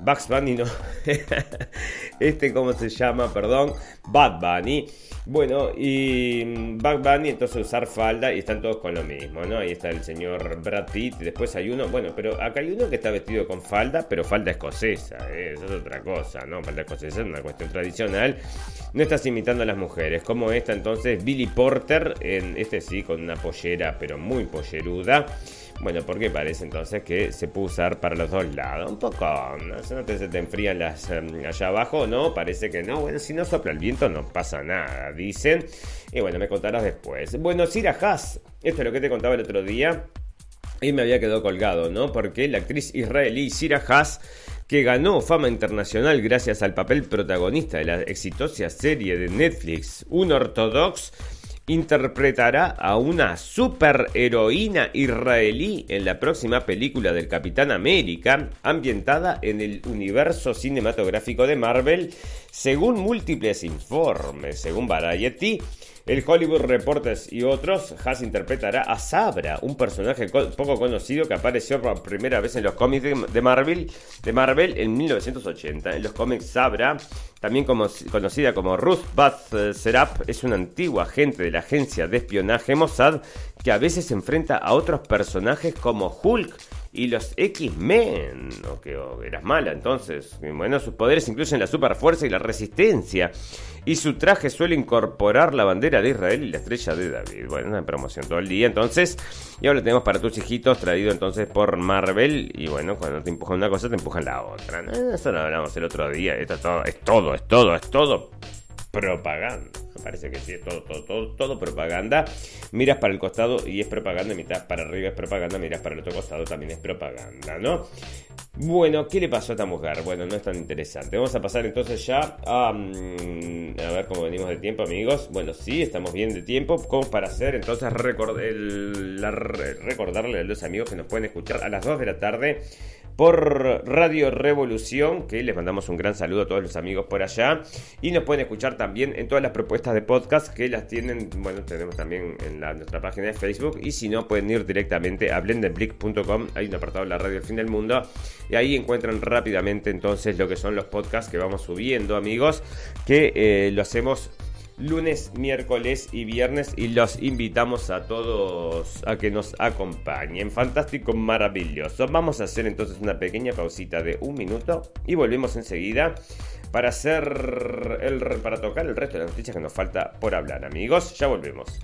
Bugs Bunny no. [LAUGHS] este, ¿cómo se llama? Perdón. Bad Bunny. Bueno, y mm, Bad Bunny entonces usar falda y están todos con lo mismo, ¿no? Ahí está el señor Brad Pitt, después hay uno, bueno, pero acá hay uno que está vestido con falda, pero falda escocesa, ¿eh? eso es otra cosa, ¿no? Falda escocesa es una cuestión tradicional. No estás imitando a las mujeres, como esta entonces Billy Porter, en este sí, con una pollera, pero muy polleruda. Bueno, porque parece entonces que se puede usar para los dos lados. Un poco, no sé, no te, se te enfrían las em, allá abajo, no, parece que no. Bueno, si no sopla el viento no pasa nada, dicen. Y bueno, me contarás después. Bueno, Sira Haas, esto es lo que te contaba el otro día. Y me había quedado colgado, ¿no? Porque la actriz israelí Sira Haas que ganó fama internacional gracias al papel protagonista de la exitosa serie de Netflix, Un Ortodox, interpretará a una superheroína israelí en la próxima película del Capitán América, ambientada en el universo cinematográfico de Marvel, según múltiples informes. Según Variety, el Hollywood Reporters y otros, Haas interpretará a Sabra, un personaje poco conocido que apareció por primera vez en los cómics de Marvel, de Marvel en 1980. En los cómics Sabra, también conocida como Ruth Bath Serap, es una antigua agente de la agencia de espionaje Mossad que a veces se enfrenta a otros personajes como Hulk y los X-Men, o que eras mala entonces. Bueno, sus poderes incluyen la superfuerza y la resistencia. Y su traje suele incorporar la bandera de Israel y la estrella de David. Bueno, una promoción todo el día entonces. Y ahora lo tenemos para tus hijitos, traído entonces por Marvel. Y bueno, cuando te empujan una cosa, te empujan la otra. Eso lo hablamos el otro día. Esto es todo, es todo, es todo, es todo propaganda. parece que sí, es todo, todo, todo, todo propaganda. Miras para el costado y es propaganda, miras para arriba es propaganda, miras para el otro costado también es propaganda, ¿no? Bueno, ¿qué le pasó a esta mujer? Bueno, no es tan interesante. Vamos a pasar entonces ya a... Mm, a ver cómo venimos de tiempo, amigos. Bueno, sí, estamos bien de tiempo. ¿Cómo para hacer entonces recordarle a los amigos que nos pueden escuchar a las 2 de la tarde por Radio Revolución, que les mandamos un gran saludo a todos los amigos por allá. Y nos pueden escuchar también en todas las propuestas de podcast que las tienen, bueno, tenemos también en nuestra página de Facebook. Y si no, pueden ir directamente a blendenblick.com, hay un apartado de la radio El Fin del Mundo. Y ahí encuentran rápidamente entonces lo que son los podcasts que vamos subiendo, amigos, que eh, lo hacemos lunes, miércoles y viernes y los invitamos a todos a que nos acompañen. Fantástico, maravilloso. Vamos a hacer entonces una pequeña pausita de un minuto y volvemos enseguida para hacer el para tocar el resto de las noticias que nos falta por hablar, amigos. Ya volvemos.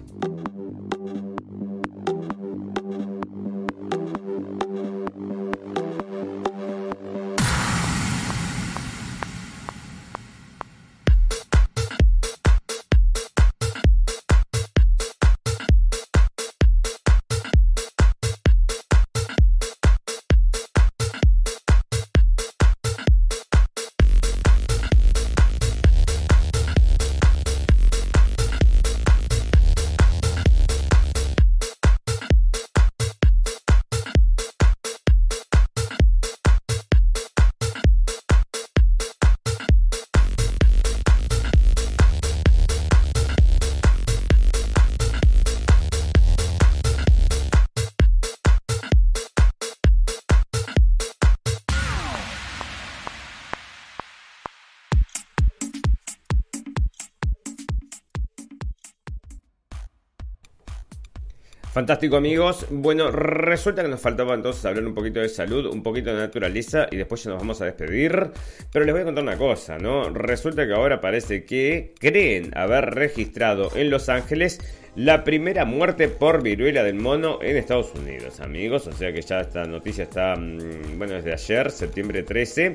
Fantástico amigos. Bueno, resulta que nos faltaba entonces hablar un poquito de salud, un poquito de naturaleza y después ya nos vamos a despedir. Pero les voy a contar una cosa, ¿no? Resulta que ahora parece que creen haber registrado en Los Ángeles la primera muerte por viruela del mono en Estados Unidos, amigos. O sea que ya esta noticia está, mm, bueno, desde ayer, septiembre 13.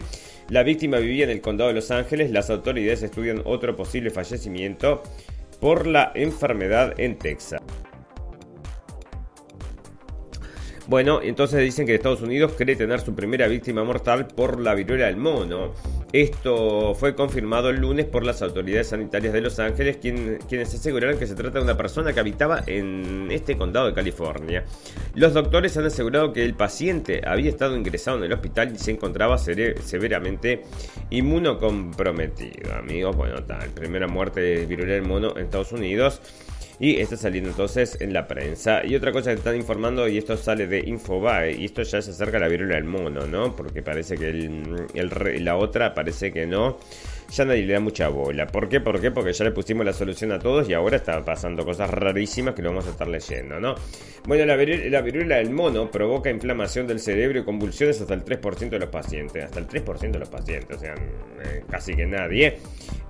La víctima vivía en el condado de Los Ángeles. Las autoridades estudian otro posible fallecimiento por la enfermedad en Texas. Bueno, entonces dicen que Estados Unidos cree tener su primera víctima mortal por la viruela del mono. Esto fue confirmado el lunes por las autoridades sanitarias de Los Ángeles, quienes aseguraron que se trata de una persona que habitaba en este condado de California. Los doctores han asegurado que el paciente había estado ingresado en el hospital y se encontraba severamente inmunocomprometido. Amigos, bueno, tal, primera muerte de viruela del mono en Estados Unidos y está saliendo entonces en la prensa. Y otra cosa que están informando, y esto sale de Infobae, y esto ya se acerca a la viruela del mono, ¿no? Porque parece que el, la otra parece que no ya nadie le da mucha bola. ¿Por qué? ¿Por qué? Porque ya le pusimos la solución a todos y ahora está pasando cosas rarísimas que lo vamos a estar leyendo, ¿no? Bueno, la, viruela del mono provoca inflamación del cerebro y convulsiones hasta el 3% de los pacientes. Hasta el 3% de los pacientes, o sea, eh, casi que nadie.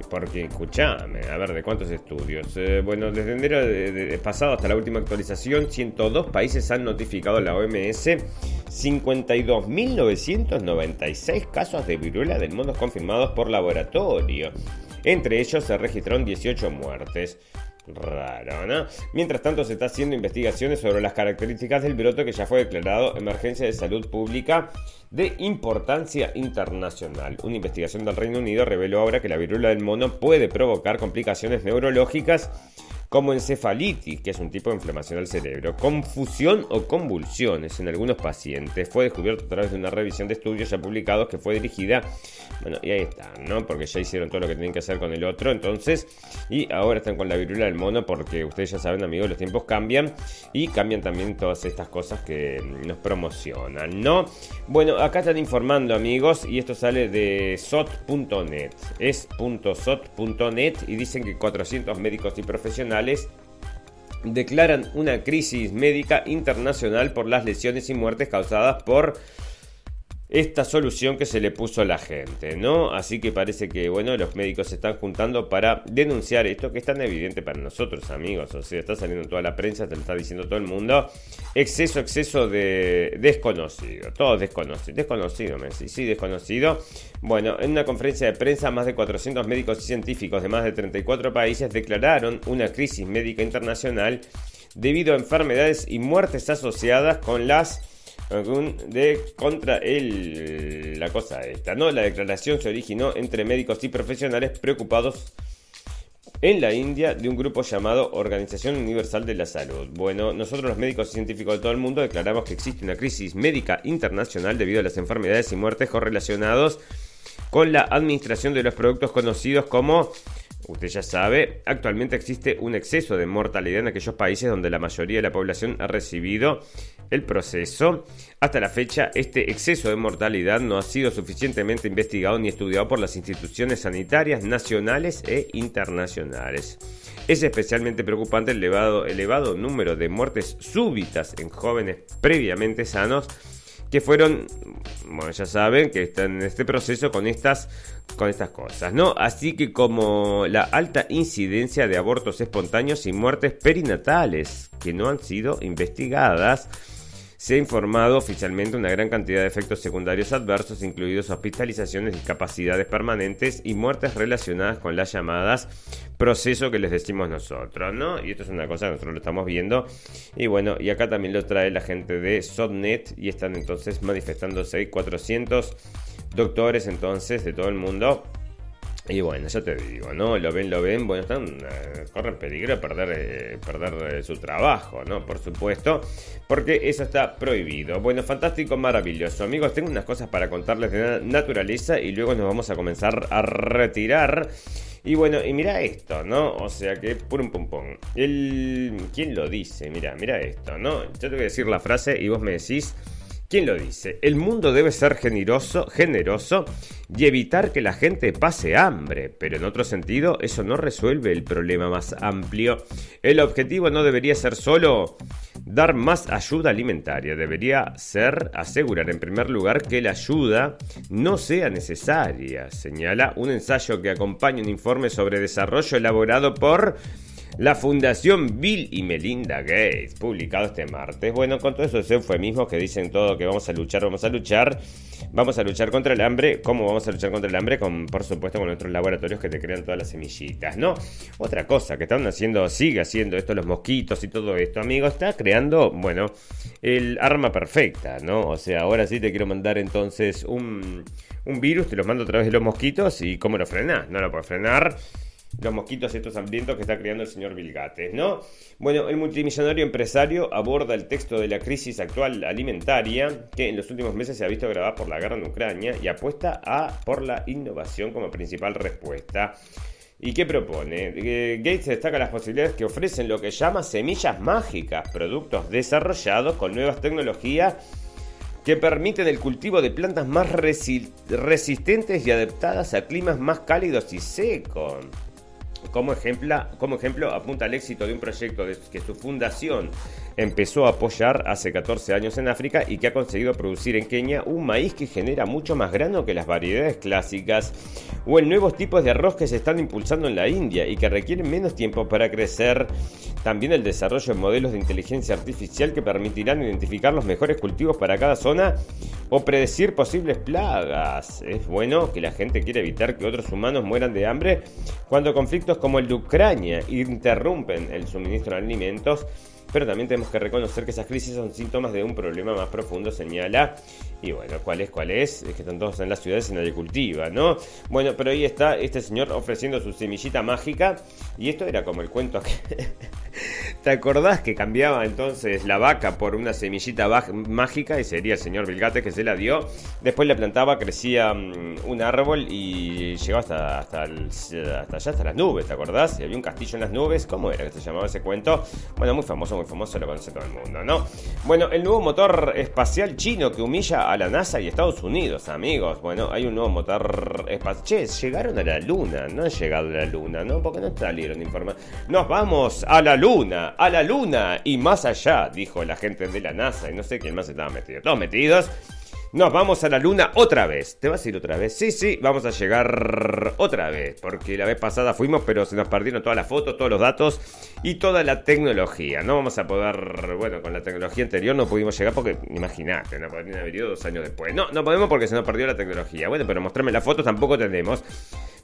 Porque, escuchame, a ver, ¿de cuántos estudios? Eh, bueno, desde enero pasado hasta la última actualización, 102 países han notificado a la OMS 52.996 casos de viruela del mono confirmados por laboratorio. Entre ellos se registraron 18 muertes. Raro, ¿no? Mientras tanto se está haciendo investigaciones sobre las características del brote que ya fue declarado emergencia de salud pública de importancia internacional. Una investigación del Reino Unido reveló ahora que la viruela del mono puede provocar complicaciones neurológicas como encefalitis, que es un tipo de inflamación del cerebro, confusión o convulsiones en algunos pacientes. Fue descubierto a través de una revisión de estudios ya publicados que fue dirigida, bueno, y ahí están, ¿no? Porque ya hicieron todo lo que tienen que hacer con el otro, entonces, y ahora están con la viruela del mono porque ustedes ya saben, amigos, los tiempos cambian y cambian también todas estas cosas que nos promocionan, ¿no? Bueno, acá están informando, amigos, y esto sale de sot.net. Es .sot.net y dicen que 400 médicos y profesionales declaran una crisis médica internacional por las lesiones y muertes causadas por esta solución que se le puso a la gente, ¿no? Así que parece que, bueno, los médicos se están juntando para denunciar esto que es tan evidente para nosotros, amigos. O sea, está saliendo en toda la prensa, te lo está diciendo todo el mundo. Exceso, exceso de desconocido. Todo desconocido. Desconocido, Messi. Sí, desconocido. Bueno, en una conferencia de prensa, más de 400 médicos y científicos de más de 34 países declararon una crisis médica internacional debido a enfermedades y muertes asociadas con las de contra el la cosa esta, ¿no? La declaración se originó entre médicos y profesionales preocupados en la India de un grupo llamado Organización Universal de la Salud. Bueno, nosotros los médicos y científicos de todo el mundo declaramos que existe una crisis médica internacional debido a las enfermedades y muertes correlacionados con la administración de los productos conocidos como Usted ya sabe, actualmente existe un exceso de mortalidad en aquellos países donde la mayoría de la población ha recibido el proceso. Hasta la fecha, este exceso de mortalidad no ha sido suficientemente investigado ni estudiado por las instituciones sanitarias nacionales e internacionales. Es especialmente preocupante el elevado, elevado número de muertes súbitas en jóvenes previamente sanos que fueron, bueno, ya saben que están en este proceso con estas, con estas cosas, ¿no? Así que como la alta incidencia de abortos espontáneos y muertes perinatales que no han sido investigadas, se ha informado oficialmente una gran cantidad de efectos secundarios adversos, incluidos hospitalizaciones, discapacidades permanentes y muertes relacionadas con las llamadas proceso que les decimos nosotros, ¿no? Y esto es una cosa que nosotros lo estamos viendo. Y bueno, y acá también lo trae la gente de Sotnet y están entonces manifestándose 400 doctores entonces de todo el mundo y bueno, ya te digo, ¿no? Lo ven, lo ven, bueno, están, eh, corren peligro de perder, eh, perder eh, su trabajo, ¿no? Por supuesto, porque eso está prohibido. Bueno, fantástico, maravilloso. Amigos, tengo unas cosas para contarles de naturaleza y luego nos vamos a comenzar a retirar. Y bueno, y mira esto, ¿no? O sea que, pum pum pum. El... ¿Quién lo dice? Mira, mira esto, ¿no? Yo te voy a decir la frase y vos me decís... ¿Quién lo dice? El mundo debe ser generoso, generoso y evitar que la gente pase hambre, pero en otro sentido eso no resuelve el problema más amplio. El objetivo no debería ser solo dar más ayuda alimentaria, debería ser asegurar en primer lugar que la ayuda no sea necesaria, señala un ensayo que acompaña un informe sobre desarrollo elaborado por la Fundación Bill y Melinda Gates, publicado este martes. Bueno, con todos esos eufemismos que dicen todo que vamos a luchar, vamos a luchar, vamos a luchar contra el hambre. ¿Cómo vamos a luchar contra el hambre? Con, por supuesto, con nuestros laboratorios que te crean todas las semillitas, ¿no? Otra cosa que están haciendo, sigue haciendo esto, los mosquitos y todo esto, amigo, está creando, bueno, el arma perfecta, ¿no? O sea, ahora sí te quiero mandar entonces un, un virus, te lo mando a través de los mosquitos y ¿cómo lo frenas? No lo puedes frenar los mosquitos estos hambrientos que está creando el señor Vilgates, ¿no? Bueno, el multimillonario empresario aborda el texto de la crisis actual alimentaria que en los últimos meses se ha visto agravada por la guerra en Ucrania y apuesta a por la innovación como principal respuesta. ¿Y qué propone? Gates destaca las posibilidades que ofrecen lo que llama semillas mágicas, productos desarrollados con nuevas tecnologías que permiten el cultivo de plantas más resistentes y adaptadas a climas más cálidos y secos. Como ejemplo, como ejemplo, apunta al éxito de un proyecto que su fundación empezó a apoyar hace 14 años en África y que ha conseguido producir en Kenia un maíz que genera mucho más grano que las variedades clásicas, o en nuevos tipos de arroz que se están impulsando en la India y que requieren menos tiempo para crecer. También el desarrollo de modelos de inteligencia artificial que permitirán identificar los mejores cultivos para cada zona o predecir posibles plagas. Es bueno que la gente quiera evitar que otros humanos mueran de hambre cuando conflictos como el de Ucrania interrumpen el suministro de alimentos pero también tenemos que reconocer que esas crisis son síntomas de un problema más profundo, señala. Y bueno, ¿cuál es? ¿Cuál es? Es que están todos en las ciudades y nadie cultiva, ¿no? Bueno, pero ahí está este señor ofreciendo su semillita mágica. Y esto era como el cuento que... [LAUGHS] [LAUGHS] ¿Te acordás que cambiaba entonces la vaca por una semillita mágica y sería el señor Vilgate que se la dio? Después la plantaba, crecía mm, un árbol y llegó hasta, hasta, hasta allá, hasta las nubes, ¿te acordás? Y había un castillo en las nubes, ¿cómo era que se llamaba ese cuento? Bueno, muy famoso, muy famoso, lo conoce todo el mundo, ¿no? Bueno, el nuevo motor espacial chino que humilla a la NASA y Estados Unidos, amigos. Bueno, hay un nuevo motor espacial. Che, llegaron a la luna, no han llegado a la luna, ¿no? Porque no salieron informar. Nos vamos a la luna a la luna y más allá, dijo la gente de la NASA y no sé quién más estaba metido. Todos metidos. Nos vamos a la luna otra vez. ¿Te vas a ir otra vez? Sí, sí, vamos a llegar otra vez. Porque la vez pasada fuimos, pero se nos perdieron todas las fotos, todos los datos y toda la tecnología. No vamos a poder, bueno, con la tecnología anterior no pudimos llegar porque, imagínate, no podrían haber ido dos años después. No, no podemos porque se nos perdió la tecnología. Bueno, pero mostrarme las fotos tampoco tenemos.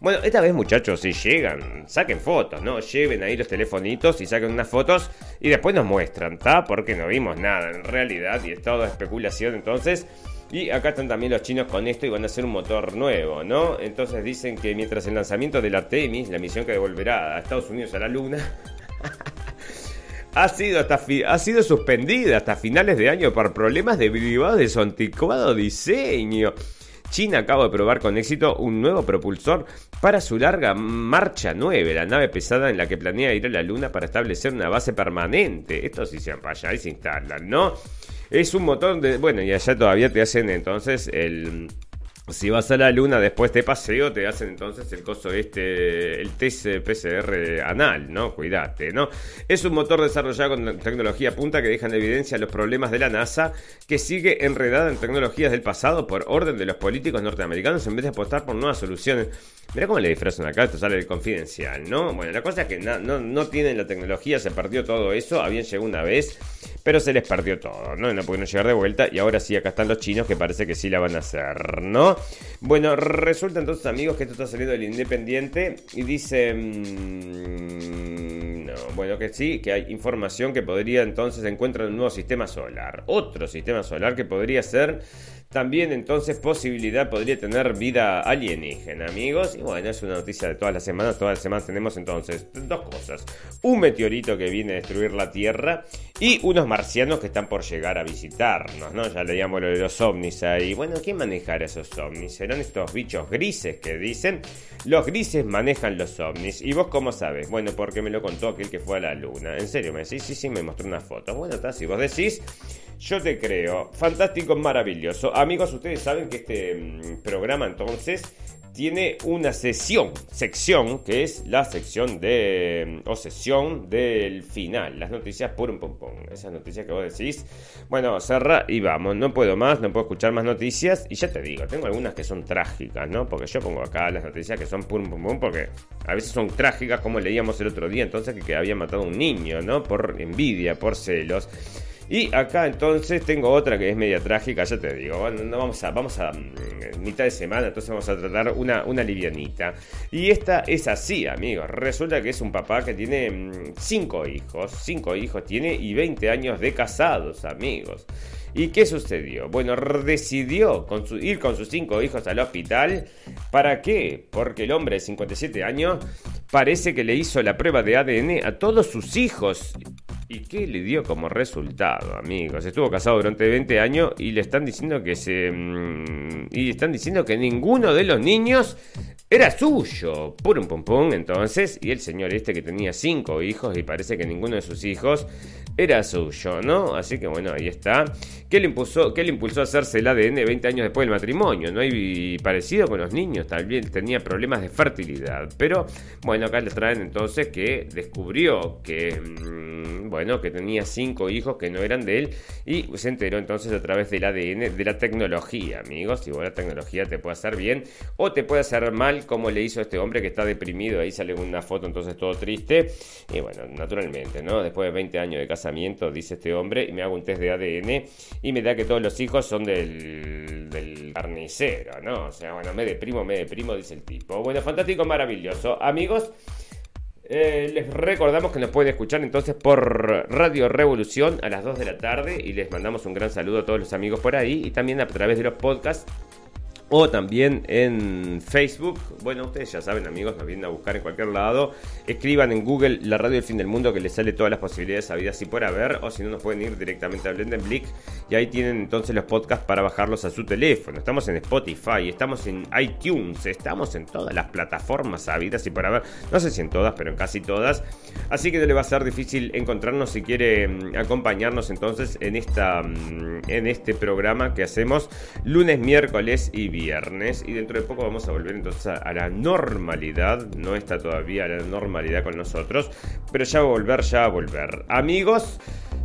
Bueno, esta vez muchachos, si llegan, saquen fotos, ¿no? Lleven ahí los telefonitos y saquen unas fotos y después nos muestran, ¿está? Porque no vimos nada en realidad y es todo especulación entonces. Y acá están también los chinos con esto y van a hacer un motor nuevo, ¿no? Entonces dicen que mientras el lanzamiento del Artemis, la misión que devolverá a Estados Unidos a la Luna, [LAUGHS] ha sido, hasta ha sido suspendida hasta finales de año por problemas derivados de su anticuado diseño. China acaba de probar con éxito un nuevo propulsor para su larga Marcha 9, la nave pesada en la que planea ir a la Luna para establecer una base permanente. Esto sí se allá y se instalan, ¿no? Es un motor de. Bueno, y allá todavía te hacen entonces el. Si vas a la luna después de paseo, te hacen entonces el coso este, el test PCR anal, ¿no? Cuídate, ¿no? Es un motor desarrollado con tecnología punta que deja en evidencia los problemas de la NASA, que sigue enredada en tecnologías del pasado por orden de los políticos norteamericanos en vez de apostar por nuevas soluciones. Mira cómo le disfrazan acá, esto sale del confidencial, ¿no? Bueno, la cosa es que no, no, tienen la tecnología, se perdió todo eso, habían llegado una vez, pero se les perdió todo, ¿no? No pudieron llegar de vuelta y ahora sí, acá están los chinos que parece que sí la van a hacer, ¿no? Bueno, resulta entonces, amigos, que esto está saliendo del Independiente y dice... Mm, no, bueno, que sí, que hay información que podría entonces encontrar un nuevo sistema solar. Otro sistema solar que podría ser también entonces posibilidad podría tener vida alienígena, amigos. Y bueno, es una noticia de todas las semanas. Todas las semanas tenemos entonces dos cosas. Un meteorito que viene a destruir la Tierra y unos marcianos que están por llegar a visitarnos, ¿no? Ya leíamos lo de los ovnis ahí. Bueno, ¿quién manejará esos ovnis? ¿Serán estos bichos grises que dicen? Los grises manejan los ovnis. ¿Y vos cómo sabes? Bueno, porque me lo contó aquel que fue a la luna. ¿En serio me decís? Sí, sí, me mostró una foto. Bueno, está, si vos decís... Yo te creo. Fantástico, maravilloso. Amigos, ustedes saben que este mm, programa entonces tiene una sesión, sección, que es la sección de, mm, o sesión del final, las noticias un pum pum, esas noticias que vos decís, bueno, cerra y vamos, no puedo más, no puedo escuchar más noticias, y ya te digo, tengo algunas que son trágicas, ¿no? Porque yo pongo acá las noticias que son pum pum pum, porque a veces son trágicas, como leíamos el otro día, entonces que había matado a un niño, ¿no? Por envidia, por celos. Y acá entonces tengo otra que es media trágica, ya te digo. Bueno, no vamos a, vamos a mm, mitad de semana, entonces vamos a tratar una, una livianita. Y esta es así, amigos. Resulta que es un papá que tiene mm, cinco hijos, cinco hijos tiene y 20 años de casados, amigos. ¿Y qué sucedió? Bueno, decidió ir con sus cinco hijos al hospital. ¿Para qué? Porque el hombre de 57 años parece que le hizo la prueba de ADN a todos sus hijos. ¿Y qué le dio como resultado, amigos? Estuvo casado durante 20 años y le están diciendo que se. Mm, y están diciendo que ninguno de los niños era suyo. Pum, pum, pum. Entonces, y el señor este que tenía cinco hijos y parece que ninguno de sus hijos era suyo, ¿no? Así que bueno, ahí está. ¿Qué le impulsó, qué le impulsó a hacerse el ADN 20 años después del matrimonio? ¿No? hay parecido con los niños, también tenía problemas de fertilidad. Pero bueno, acá le traen entonces que descubrió que. Mm, bueno, que tenía cinco hijos que no eran de él y se enteró entonces a través del ADN de la tecnología, amigos. Igual la tecnología te puede hacer bien o te puede hacer mal, como le hizo este hombre que está deprimido. Ahí sale una foto entonces todo triste. Y bueno, naturalmente, ¿no? Después de 20 años de casamiento, dice este hombre, y me hago un test de ADN y me da que todos los hijos son del, del carnicero, ¿no? O sea, bueno, me deprimo, me deprimo, dice el tipo. Bueno, fantástico, maravilloso. Amigos. Eh, les recordamos que nos pueden escuchar entonces por Radio Revolución a las 2 de la tarde y les mandamos un gran saludo a todos los amigos por ahí y también a través de los podcasts o también en Facebook. Bueno, ustedes ya saben, amigos, nos vienen a buscar en cualquier lado. Escriban en Google la radio del fin del mundo que les sale todas las posibilidades habidas y por haber. O si no, nos pueden ir directamente a Blendenblick y ahí tienen entonces los podcasts para bajarlos a su teléfono. Estamos en Spotify, estamos en iTunes, estamos en todas las plataformas habidas y por haber. No sé si en todas, pero en casi todas. Así que no le va a ser difícil encontrarnos si quiere mm, acompañarnos entonces en, esta, mm, en este programa que hacemos lunes, miércoles y viernes y dentro de poco vamos a volver entonces a, la normalidad. No está todavía la normalidad con nosotros, pero ya va a volver, ya va a volver. Amigos,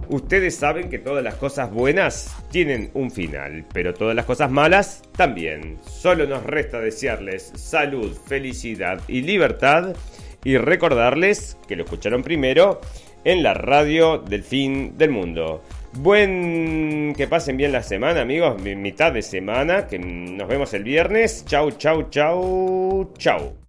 Ustedes saben que todas las cosas buenas tienen un final, pero todas las cosas malas también. Solo nos resta desearles salud, felicidad y libertad y recordarles que lo escucharon primero en la radio del fin del mundo. Buen que pasen bien la semana, amigos, mitad de semana, que nos vemos el viernes. Chau, chau, chau, chau.